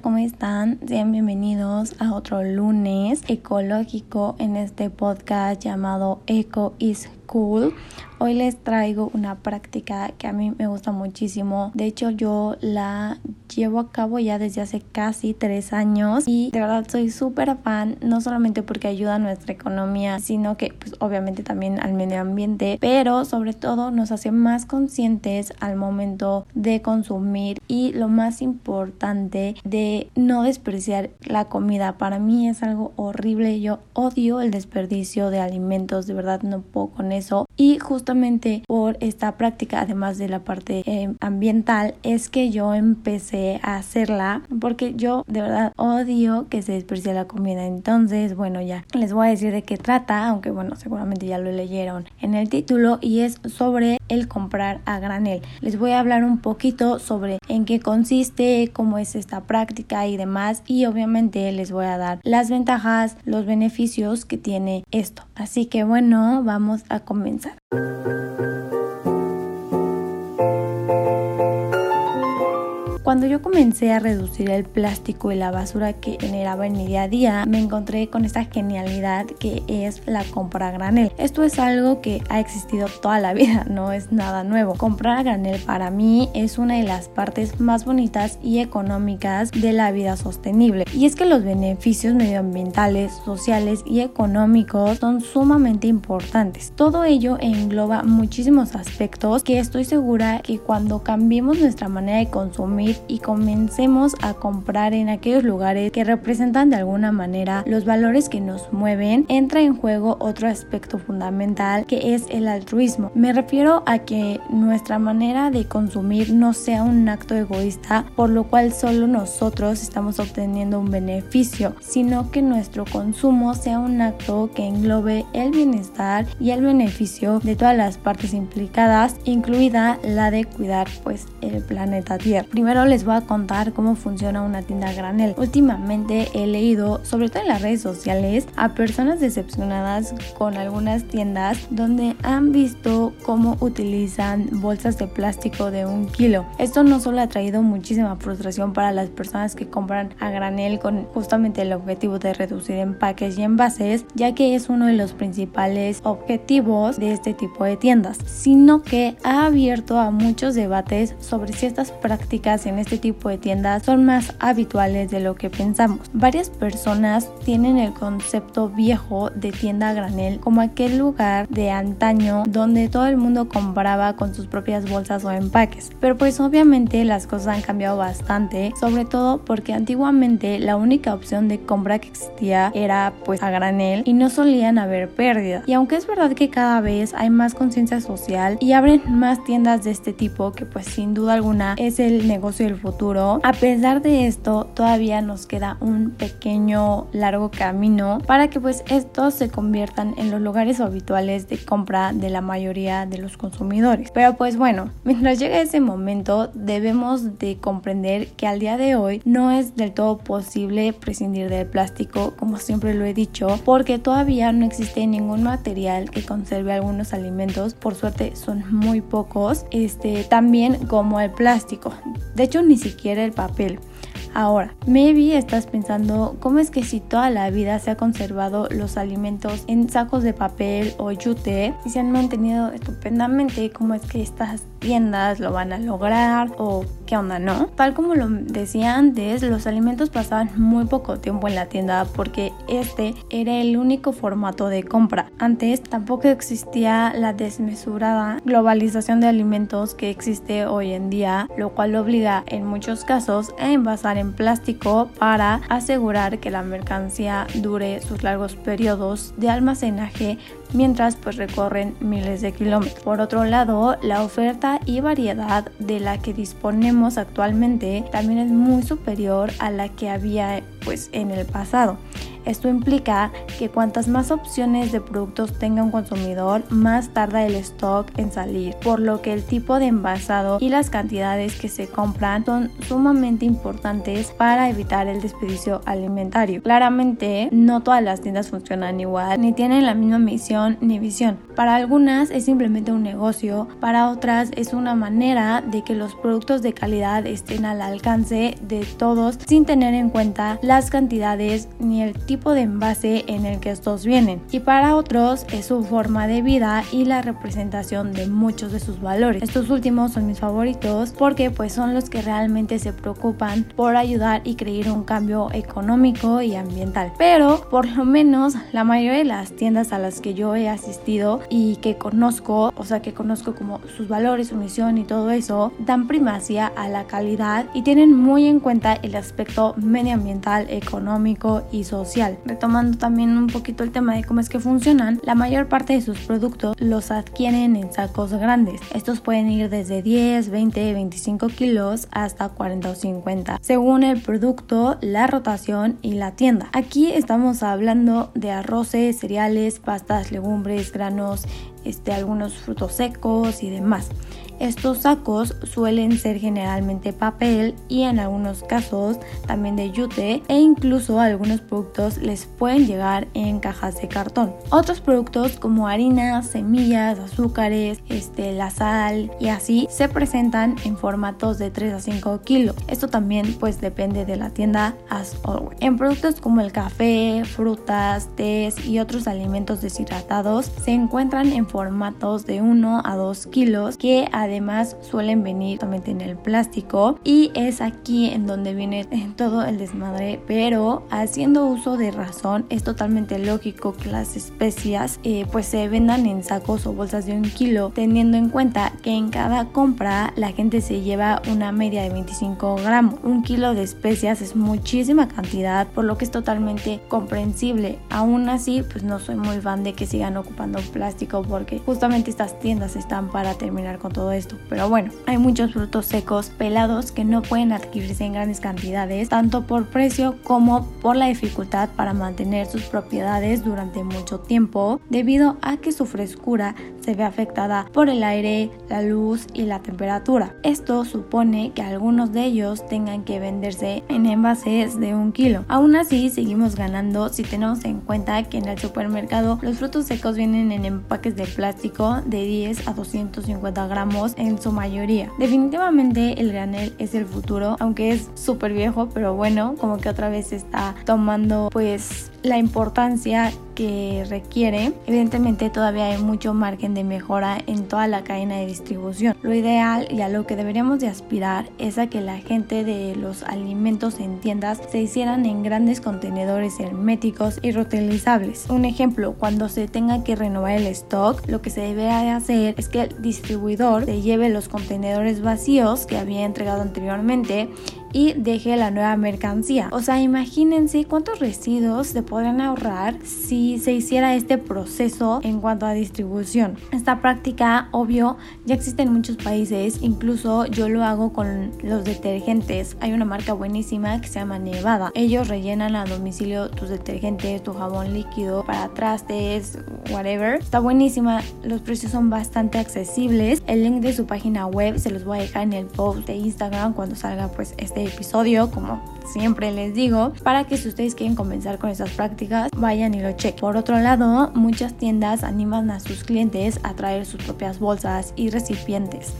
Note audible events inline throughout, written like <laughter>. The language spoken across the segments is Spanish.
¿cómo están? Sean bienvenidos a otro lunes ecológico en este podcast llamado Eco is Cool. Hoy les traigo una práctica que a mí me gusta muchísimo. De hecho, yo la llevo a cabo ya desde hace casi tres años y de verdad soy súper fan, no solamente porque ayuda a nuestra economía, sino que pues obviamente también al medio ambiente, pero sobre todo nos hace más conscientes al momento de consumir y lo más importante de no desperdiciar la comida. Para mí es algo horrible, yo odio el desperdicio de alimentos, de verdad no puedo con eso そ justo por esta práctica, además de la parte eh, ambiental, es que yo empecé a hacerla porque yo de verdad odio que se desperdicie la comida. Entonces, bueno, ya les voy a decir de qué trata, aunque bueno, seguramente ya lo leyeron en el título y es sobre el comprar a granel. Les voy a hablar un poquito sobre en qué consiste, cómo es esta práctica y demás y obviamente les voy a dar las ventajas, los beneficios que tiene esto. Así que bueno, vamos a comenzar. Thank you. Cuando yo comencé a reducir el plástico y la basura que generaba en mi día a día, me encontré con esta genialidad que es la compra a granel. Esto es algo que ha existido toda la vida, <laughs> no es nada nuevo. Comprar a granel para mí es una de las partes más bonitas y económicas de la vida sostenible. Y es que los beneficios medioambientales, sociales y económicos son sumamente importantes. Todo ello engloba muchísimos aspectos que estoy segura que cuando cambiemos nuestra manera de consumir y comencemos a comprar en aquellos lugares que representan de alguna manera los valores que nos mueven, entra en juego otro aspecto fundamental que es el altruismo. Me refiero a que nuestra manera de consumir no sea un acto egoísta por lo cual solo nosotros estamos obteniendo un beneficio, sino que nuestro consumo sea un acto que englobe el bienestar y el beneficio de todas las partes implicadas, incluida la de cuidar pues el planeta Tierra. Primero les voy a contar cómo funciona una tienda granel. Últimamente he leído, sobre todo en las redes sociales, a personas decepcionadas con algunas tiendas donde han visto cómo utilizan bolsas de plástico de un kilo. Esto no solo ha traído muchísima frustración para las personas que compran a granel con justamente el objetivo de reducir empaques y envases, ya que es uno de los principales objetivos de este tipo de tiendas, sino que ha abierto a muchos debates sobre si estas prácticas en este tipo de tiendas son más habituales de lo que pensamos. Varias personas tienen el concepto viejo de tienda a granel como aquel lugar de antaño donde todo el mundo compraba con sus propias bolsas o empaques. Pero pues obviamente las cosas han cambiado bastante, sobre todo porque antiguamente la única opción de compra que existía era pues a granel y no solían haber pérdidas. Y aunque es verdad que cada vez hay más conciencia social y abren más tiendas de este tipo que pues sin duda alguna es el negocio futuro. A pesar de esto, todavía nos queda un pequeño largo camino para que pues estos se conviertan en los lugares habituales de compra de la mayoría de los consumidores. Pero pues bueno, mientras llega ese momento debemos de comprender que al día de hoy no es del todo posible prescindir del plástico, como siempre lo he dicho, porque todavía no existe ningún material que conserve algunos alimentos, por suerte son muy pocos, este también como el plástico. De hecho, ni siquiera el papel. Ahora, maybe estás pensando cómo es que si toda la vida se ha conservado los alimentos en sacos de papel o yute y se han mantenido estupendamente, cómo es que estas tiendas lo van a lograr o qué onda, ¿no? Tal como lo decía antes, los alimentos pasaban muy poco tiempo en la tienda porque este era el único formato de compra. Antes tampoco existía la desmesurada globalización de alimentos que existe hoy en día, lo cual obliga en muchos casos a envasar en plástico para asegurar que la mercancía dure sus largos periodos de almacenaje mientras pues recorren miles de kilómetros. Por otro lado, la oferta y variedad de la que disponemos actualmente también es muy superior a la que había pues en el pasado. Esto implica que cuantas más opciones de productos tenga un consumidor, más tarda el stock en salir, por lo que el tipo de envasado y las cantidades que se compran son sumamente importantes para evitar el desperdicio alimentario. Claramente, no todas las tiendas funcionan igual, ni tienen la misma misión ni visión. Para algunas es simplemente un negocio, para otras es una manera de que los productos de calidad estén al alcance de todos sin tener en cuenta las cantidades ni el tipo de envase en el que estos vienen. Y para otros es su forma de vida y la representación de muchos de sus valores. Estos últimos son mis favoritos porque pues son los que realmente se preocupan por ayudar y crear un cambio económico y ambiental. Pero por lo menos la mayoría de las tiendas a las que yo he asistido y que conozco, o sea que conozco como sus valores, su misión y todo eso, dan primacía a la calidad y tienen muy en cuenta el aspecto medioambiental, económico y social. Retomando también un poquito el tema de cómo es que funcionan, la mayor parte de sus productos los adquieren en sacos grandes. Estos pueden ir desde 10, 20, 25 kilos hasta 40 o 50, según el producto, la rotación y la tienda. Aquí estamos hablando de arroces, cereales, pastas, legumbres, granos, este, algunos frutos secos y demás. Estos sacos suelen ser generalmente papel y en algunos casos también de yute e incluso algunos productos les pueden llegar en cajas de cartón. Otros productos como harinas, semillas, azúcares, este, la sal y así se presentan en formatos de 3 a 5 kilos. Esto también pues depende de la tienda as always. En productos como el café, frutas, tés y otros alimentos deshidratados se encuentran en formatos de 1 a 2 kilos que además suelen venir totalmente en el plástico y es aquí en donde viene todo el desmadre pero haciendo uso de razón es totalmente lógico que las especias eh, pues se vendan en sacos o bolsas de un kilo teniendo en cuenta que en cada compra la gente se lleva una media de 25 gramos un kilo de especias es muchísima cantidad por lo que es totalmente comprensible aún así pues no soy muy fan de que sigan ocupando plástico porque justamente estas tiendas están para terminar con todo esto. Pero bueno, hay muchos frutos secos pelados que no pueden adquirirse en grandes cantidades, tanto por precio como por la dificultad para mantener sus propiedades durante mucho tiempo, debido a que su frescura se ve afectada por el aire, la luz y la temperatura. Esto supone que algunos de ellos tengan que venderse en envases de un kilo. Aún así, seguimos ganando si tenemos en cuenta que en el supermercado los frutos secos vienen en empaques de plástico de 10 a 250 gramos en su mayoría. Definitivamente el granel es el futuro, aunque es súper viejo, pero bueno, como que otra vez está tomando pues la importancia que requiere. Evidentemente todavía hay mucho margen de mejora en toda la cadena de distribución. Lo ideal y a lo que deberíamos de aspirar es a que la gente de los alimentos en tiendas se hicieran en grandes contenedores herméticos y reutilizables. Un ejemplo, cuando se tenga que renovar el stock, lo que se debe de hacer es que el distribuidor se lleve los contenedores vacíos que había entregado anteriormente y deje la nueva mercancía. O sea, imagínense cuántos residuos se podrían ahorrar si se hiciera este proceso en cuanto a distribución. Esta práctica, obvio, ya existe en muchos países, incluso yo lo hago con los detergentes. Hay una marca buenísima que se llama Nevada. Ellos rellenan a domicilio tus detergentes, tu jabón líquido para trastes, whatever. Está buenísima, los precios son bastante accesibles. El link de su página web se los voy a dejar en el post de Instagram cuando salga pues este episodio, como siempre les digo, para que si ustedes quieren comenzar con estas prácticas, vayan y lo chequen. Por otro lado, muchas tiendas animan a sus clientes a traer sus propias bolsas y recipientes.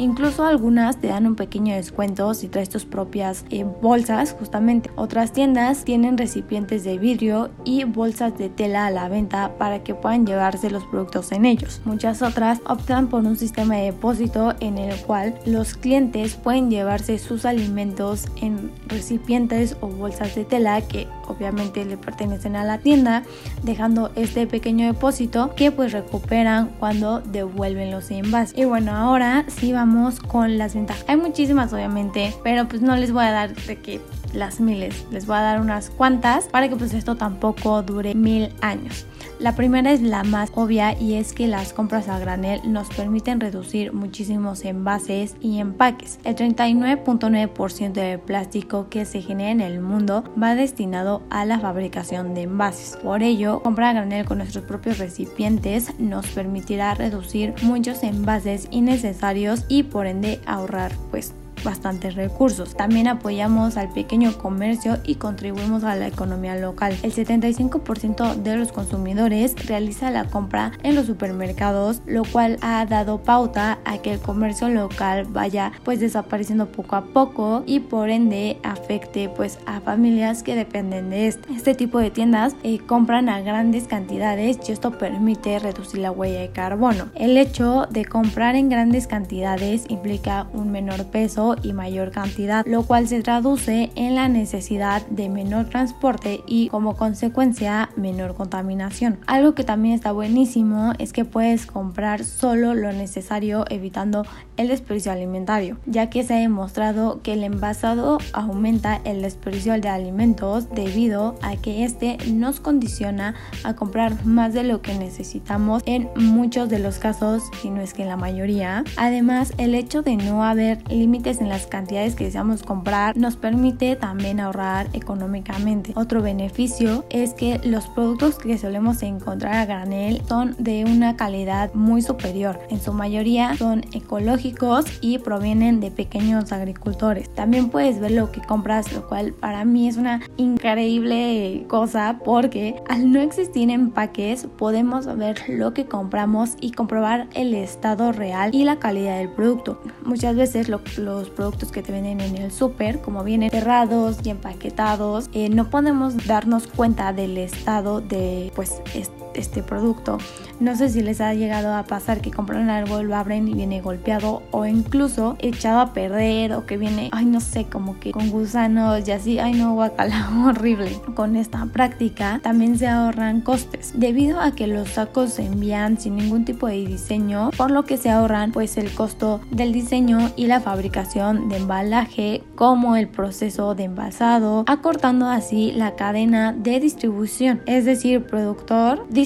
Incluso algunas te dan un pequeño descuento si traes tus propias eh, bolsas, justamente. Otras tiendas tienen recipientes de vidrio y bolsas de tela a la venta para que puedan llevarse los productos en ellos. Muchas otras optan por un sistema de depósito en el cual los clientes pueden llevarse sus alimentos en recipientes o bolsas de tela que obviamente le pertenecen a la tienda, dejando este pequeño depósito que pues recuperan cuando devuelven los envases. Y bueno, ahora sí vamos con las ventajas. Hay muchísimas obviamente, pero pues no les voy a dar de que las miles, les voy a dar unas cuantas para que pues esto tampoco dure mil años. La primera es la más obvia y es que las compras a granel nos permiten reducir muchísimos envases y empaques. El 39.9% del plástico que se genera en el mundo va destinado a la fabricación de envases. Por ello, comprar a granel con nuestros propios recipientes nos permitirá reducir muchos envases innecesarios y por ende ahorrar pues bastantes recursos. También apoyamos al pequeño comercio y contribuimos a la economía local. El 75% de los consumidores realiza la compra en los supermercados, lo cual ha dado pauta a que el comercio local vaya pues desapareciendo poco a poco y por ende afecte pues a familias que dependen de este, este tipo de tiendas eh, compran a grandes cantidades y esto permite reducir la huella de carbono. El hecho de comprar en grandes cantidades implica un menor peso y mayor cantidad, lo cual se traduce en la necesidad de menor transporte y como consecuencia menor contaminación. Algo que también está buenísimo es que puedes comprar solo lo necesario evitando el desperdicio alimentario, ya que se ha demostrado que el envasado aumenta el desperdicio de alimentos debido a que este nos condiciona a comprar más de lo que necesitamos en muchos de los casos, si no es que en la mayoría. Además, el hecho de no haber límites en las cantidades que deseamos comprar nos permite también ahorrar económicamente. Otro beneficio es que los productos que solemos encontrar a granel son de una calidad muy superior. En su mayoría son ecológicos y provienen de pequeños agricultores. También puedes ver lo que compras, lo cual para mí es una increíble cosa porque al no existir empaques podemos ver lo que compramos y comprobar el estado real y la calidad del producto. Muchas veces los productos que te venden en el súper, como vienen cerrados y empaquetados, eh, no podemos darnos cuenta del estado de pues este producto. No sé si les ha llegado a pasar que compran algo, lo abren y viene golpeado o incluso echado a perder o que viene, ay no sé, como que con gusanos y así, ay no, guacala, <laughs> horrible. Con esta práctica también se ahorran costes debido a que los sacos se envían sin ningún tipo de diseño, por lo que se ahorran pues el costo del diseño y la fabricación de embalaje como el proceso de envasado, acortando así la cadena de distribución, es decir, productor, distribuidor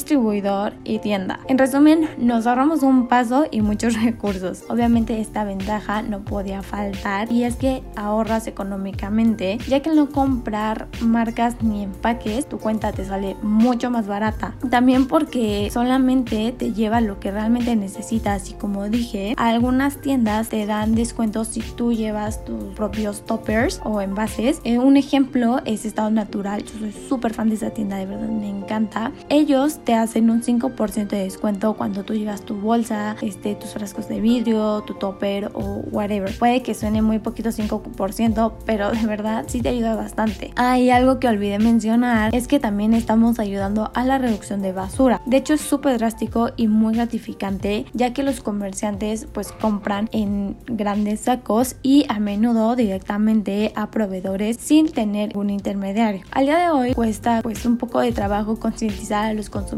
y tienda. En resumen, nos ahorramos un paso y muchos <laughs> recursos. Obviamente esta ventaja no podía faltar y es que ahorras económicamente, ya que al no comprar marcas ni empaques, tu cuenta te sale mucho más barata. También porque solamente te lleva lo que realmente necesitas y como dije, algunas tiendas te dan descuentos si tú llevas tus propios toppers o envases. Eh, un ejemplo es Estado Natural. Yo soy súper fan de esa tienda, de verdad me encanta. Ellos te hacen un 5% de descuento cuando tú llevas tu bolsa, este, tus frascos de vidrio, tu topper o whatever. Puede que suene muy poquito 5%, pero de verdad sí te ayuda bastante. Ah, y algo que olvidé mencionar es que también estamos ayudando a la reducción de basura. De hecho es súper drástico y muy gratificante ya que los comerciantes pues compran en grandes sacos y a menudo directamente a proveedores sin tener un intermediario. Al día de hoy cuesta pues un poco de trabajo concientizar a los consumidores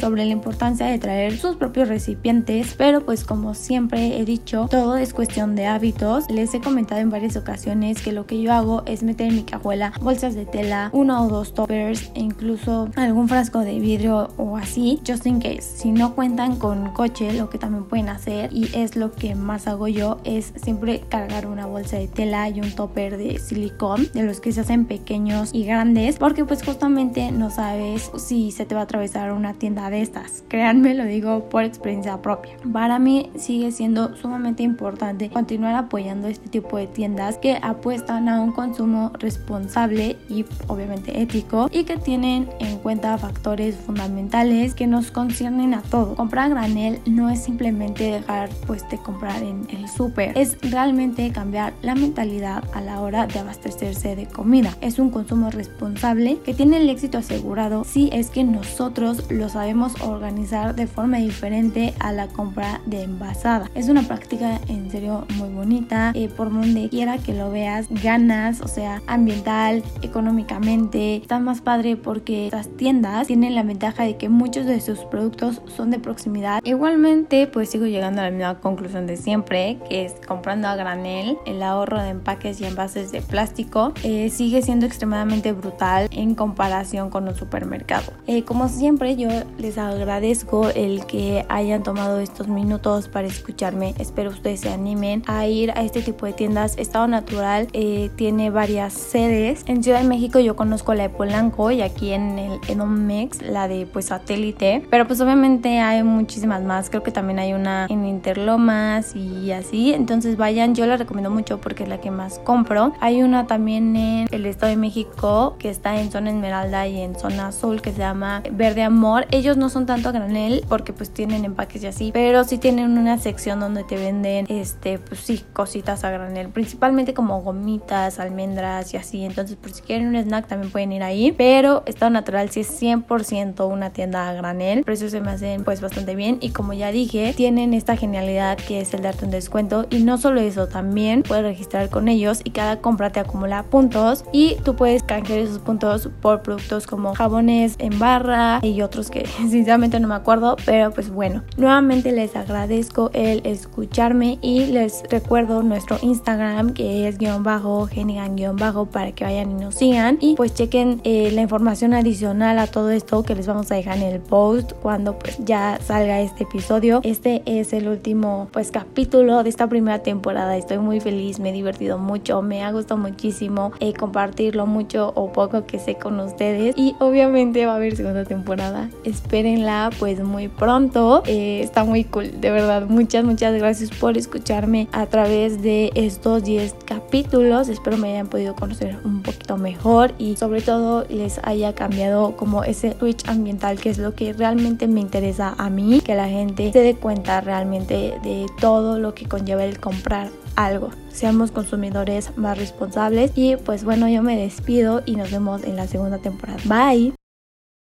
sobre la importancia de traer sus propios recipientes, pero pues como siempre he dicho, todo es cuestión de hábitos. Les he comentado en varias ocasiones que lo que yo hago es meter en mi cajuela bolsas de tela, uno o dos toppers e incluso algún frasco de vidrio o así, just in case. Si no cuentan con coche, lo que también pueden hacer y es lo que más hago yo es siempre cargar una bolsa de tela y un topper de silicón, de los que se hacen pequeños y grandes, porque pues justamente no sabes si se te va a atravesar una tienda de estas. Créanme, lo digo por experiencia propia. Para mí sigue siendo sumamente importante continuar apoyando este tipo de tiendas que apuestan a un consumo responsable y obviamente ético y que tienen en cuenta factores fundamentales que nos conciernen a todos. Comprar granel no es simplemente dejar pues de comprar en el súper, es realmente cambiar la mentalidad a la hora de abastecerse de comida. Es un consumo responsable que tiene el éxito asegurado si es que nosotros lo sabemos organizar de forma diferente a la compra de envasada. Es una práctica en serio muy bonita, eh, por donde quiera que lo veas, ganas, o sea, ambiental, económicamente, está más padre porque las tiendas tienen la ventaja de que muchos de sus productos son de proximidad. Igualmente, pues sigo llegando a la misma conclusión de siempre, que es comprando a granel, el ahorro de empaques y envases de plástico eh, sigue siendo extremadamente brutal en comparación con un supermercado. Eh, como siempre, yo les agradezco el que hayan tomado estos minutos para escucharme. Espero ustedes se animen a ir a este tipo de tiendas. Estado Natural eh, tiene varias sedes. En Ciudad de México yo conozco la de Polanco y aquí en el Edomex la de pues satélite. Pero pues obviamente hay muchísimas más. Creo que también hay una en Interlomas y así. Entonces vayan, yo la recomiendo mucho porque es la que más compro. Hay una también en el Estado de México que está en zona Esmeralda y en zona azul que se llama Verde Amor. Ellos no son tanto a granel porque pues tienen empaques y así, pero sí tienen una sección donde te venden este pues sí cositas a granel, principalmente como gomitas, almendras y así. Entonces por si quieren un snack también pueden ir ahí, pero Estado Natural sí es 100% una tienda a granel. Precios se me hacen pues bastante bien y como ya dije, tienen esta genialidad que es el darte un descuento y no solo eso, también puedes registrar con ellos y cada compra te acumula puntos y tú puedes canjear esos puntos por productos como jabones en barra y otros que <laughs> sinceramente no me acuerdo, pero pues bueno, nuevamente les agradezco el escucharme y les recuerdo nuestro Instagram que es guion bajo, genigan guion bajo para que vayan y nos sigan y pues chequen eh, la información adicional a todo esto que les vamos a dejar en el post cuando pues ya salga este episodio. Este es el último pues capítulo de esta primera temporada. Estoy muy feliz, me he divertido mucho, me ha gustado muchísimo eh, compartirlo mucho o poco que sé con ustedes y obviamente va a haber segunda temporada. Espérenla pues muy pronto. Eh, está muy cool, de verdad. Muchas, muchas gracias por escucharme a través de estos 10 capítulos. Espero me hayan podido conocer un poquito mejor y sobre todo les haya cambiado como ese switch ambiental que es lo que realmente me interesa a mí. Que la gente se dé cuenta realmente de todo lo que conlleva el comprar algo. Seamos consumidores más responsables. Y pues bueno, yo me despido y nos vemos en la segunda temporada. Bye.